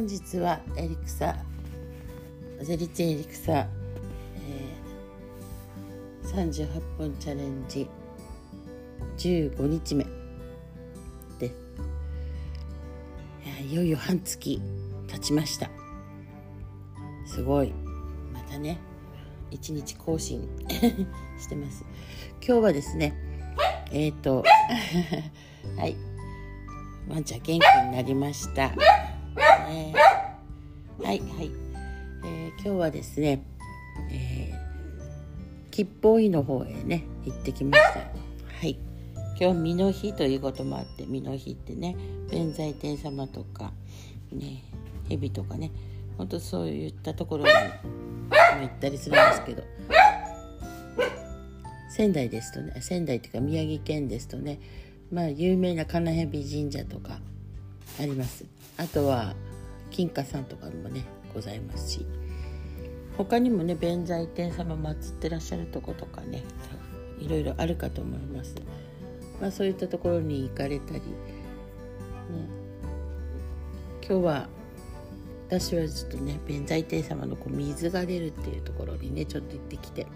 本日はエリクサゼリチエリクサ、えー、38分チャレンジ15日目ですいよいよ半月経ちました。すごい。またね一日更新 してます。今日はですねえっ、ー、とはい。ワンちゃん元気になりました、えー、はいはい、えー、今日はですね、えー、吉報院の方へね行ってきました。はい。今日身の日ということもあって身の日ってね弁財天様とかね蛇とかねほんとそういったところに行ったりするんですけど。仙台ですとね仙台っていうか宮城県ですとねまあ有名な金蛇神社とかあります。あとは金華さんとかもねございますし。他にもね弁財天様祀ってらっしゃるとことかねいろいろあるかと思います、まあ、そういったところに行かれたり、ね、今日は私はちょっとね弁財天様のこう水が出るっていうところにねちょっと行ってきて。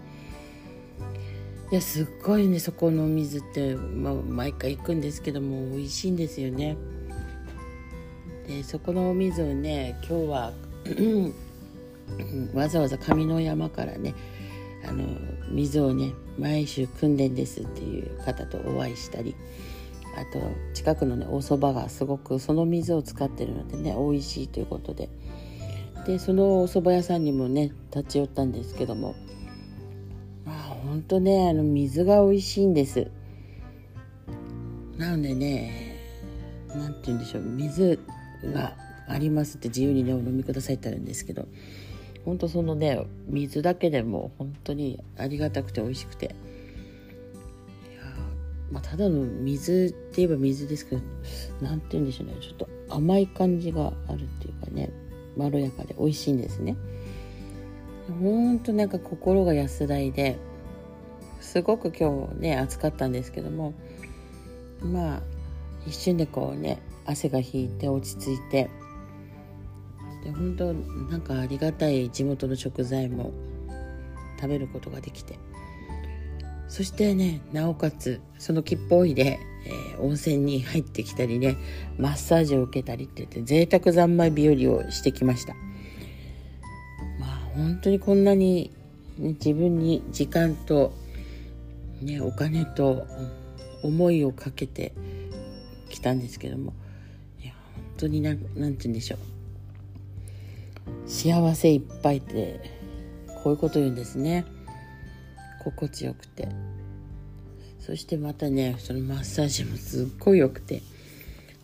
いやすっごいねそこのお水って、まあ、毎回行くんですけども美味しいんですよね。でそこのお水をね今日はわざわざ上の山からねあの水をね毎週訓練ですっていう方とお会いしたりあと近くのねお蕎麦がすごくその水を使ってるのでね美味しいということで。でそのお蕎麦屋さんにもね立ち寄ったんですけどもまあほんとねあの水が美味しいんです。なのでね何て言うんでしょう水がありますって自由にねお飲みくださいってあるんですけどほんとそのね水だけでも本当にありがたくて美味しくて。いやまあ、ただの水って言えば水ですけど何て言うんでしょうね。ちょっと甘い感じがあるっていうかねまろやかで美味しいんですね。ほんとなんか心が安らいですごく今日ね暑かったんですけどもまあ一瞬でこうね汗が引いて落ち着いて。で本当なんかありがたい地元の食材も食べることができて。そしてねなおかつその吉報医で、えー、温泉に入ってきたりねマッサージを受けたりって言って贅沢三昧日和をしてきました。まあ本当にこんなに、ね、自分に時間とね、お金と思いをかけてきたんですけどもいや本当に何て言うんでしょう。幸せいっぱいってこういうこと言うんですね。心地よくて。そしてまたねそのマッサージもすっごい良くて。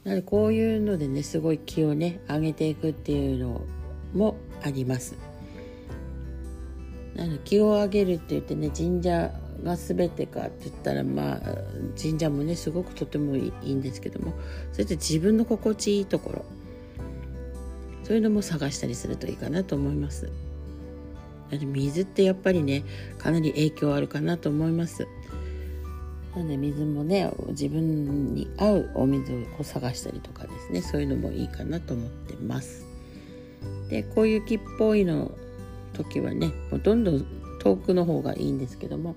なのでこういうのでねすごい気をね上げていくっていうのもあります。なので気を上げるって言ってね神社が全てかって言ったらまあ神社もねすごくとてもいいんですけどもそれって自分の心地いいところそういうのも探したりするといいかなと思います。水ってやっぱりねかなり影響あるかなと思います。なので水もね自分に合うお水を探したりとかですねそういうのもいいかなと思ってます。でこういう木っぽいの時はねもうどんどん遠くの方がいいんですけども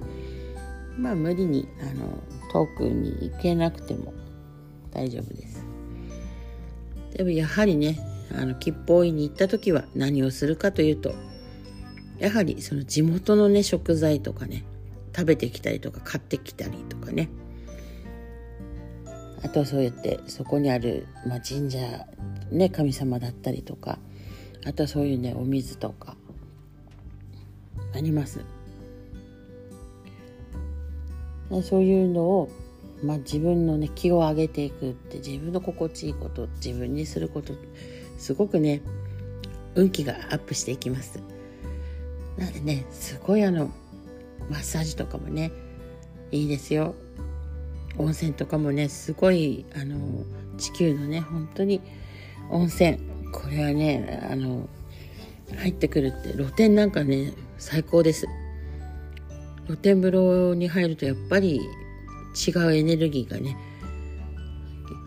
まあ無理にあの遠くに行けなくても大丈夫です。でもやはりねあの吉報院に行った時は何をするかというとやはりその地元のね食材とかね食べてきたりとか買ってきたりとかねあとはそうやってそこにある、まあ、神社ね神様だったりとかあとはそういうねお水とかあります。そういうのを、まあ、自分のね気を上げていくって自分の心地いいこと自分にすることすごくね運気がアップしていきます。なのでねすごいあのマッサージとかもねいいですよ。温泉とかもねすごいあの地球のね本当に温泉これはねあの入ってくるって露天なんかね最高です露天風呂に入るとやっぱり違うエネルギーがね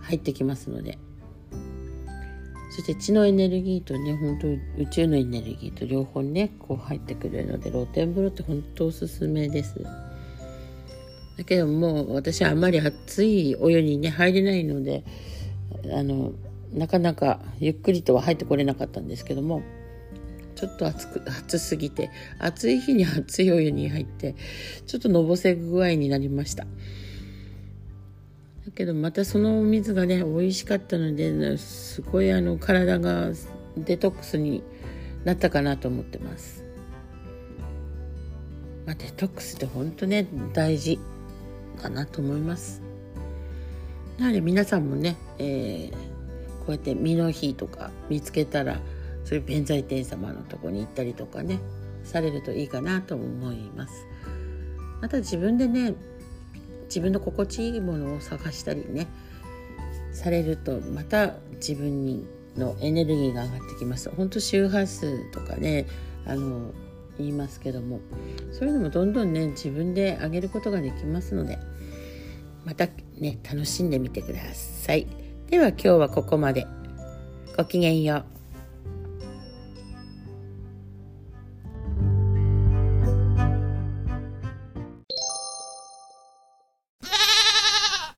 入ってきますので。そして血のエネルギーとね本当宇宙のエネルギーと両方ねこう入ってくるので露天風呂って本当おすすめです。だけどもう私はあまり熱いお湯にね入れないのであのなかなかゆっくりとは入ってこれなかったんですけどもちょっと暑く 暑すぎて暑い日に熱いお湯に入ってちょっとのぼせ具合になりました。だけどまたそのお水がね美味しかったのですごいあの体がデトックスになったかなと思ってます、まあ、デトックスって本当ね大事かなと思います。なので皆さんもね、えー、こうやって身の日とか見つけたらそういう弁財天様のとこに行ったりとかねされるといいかなと思います。また自分でね自分の心地いいものを探したりねされるとまた自分にのエネルギーが上がってきます。本当周波数とかねあの言いますけどもそういうのもどんどんね自分で上げることができますのでまたね楽しんでみてください。では今日はここまで。ごきげんよう。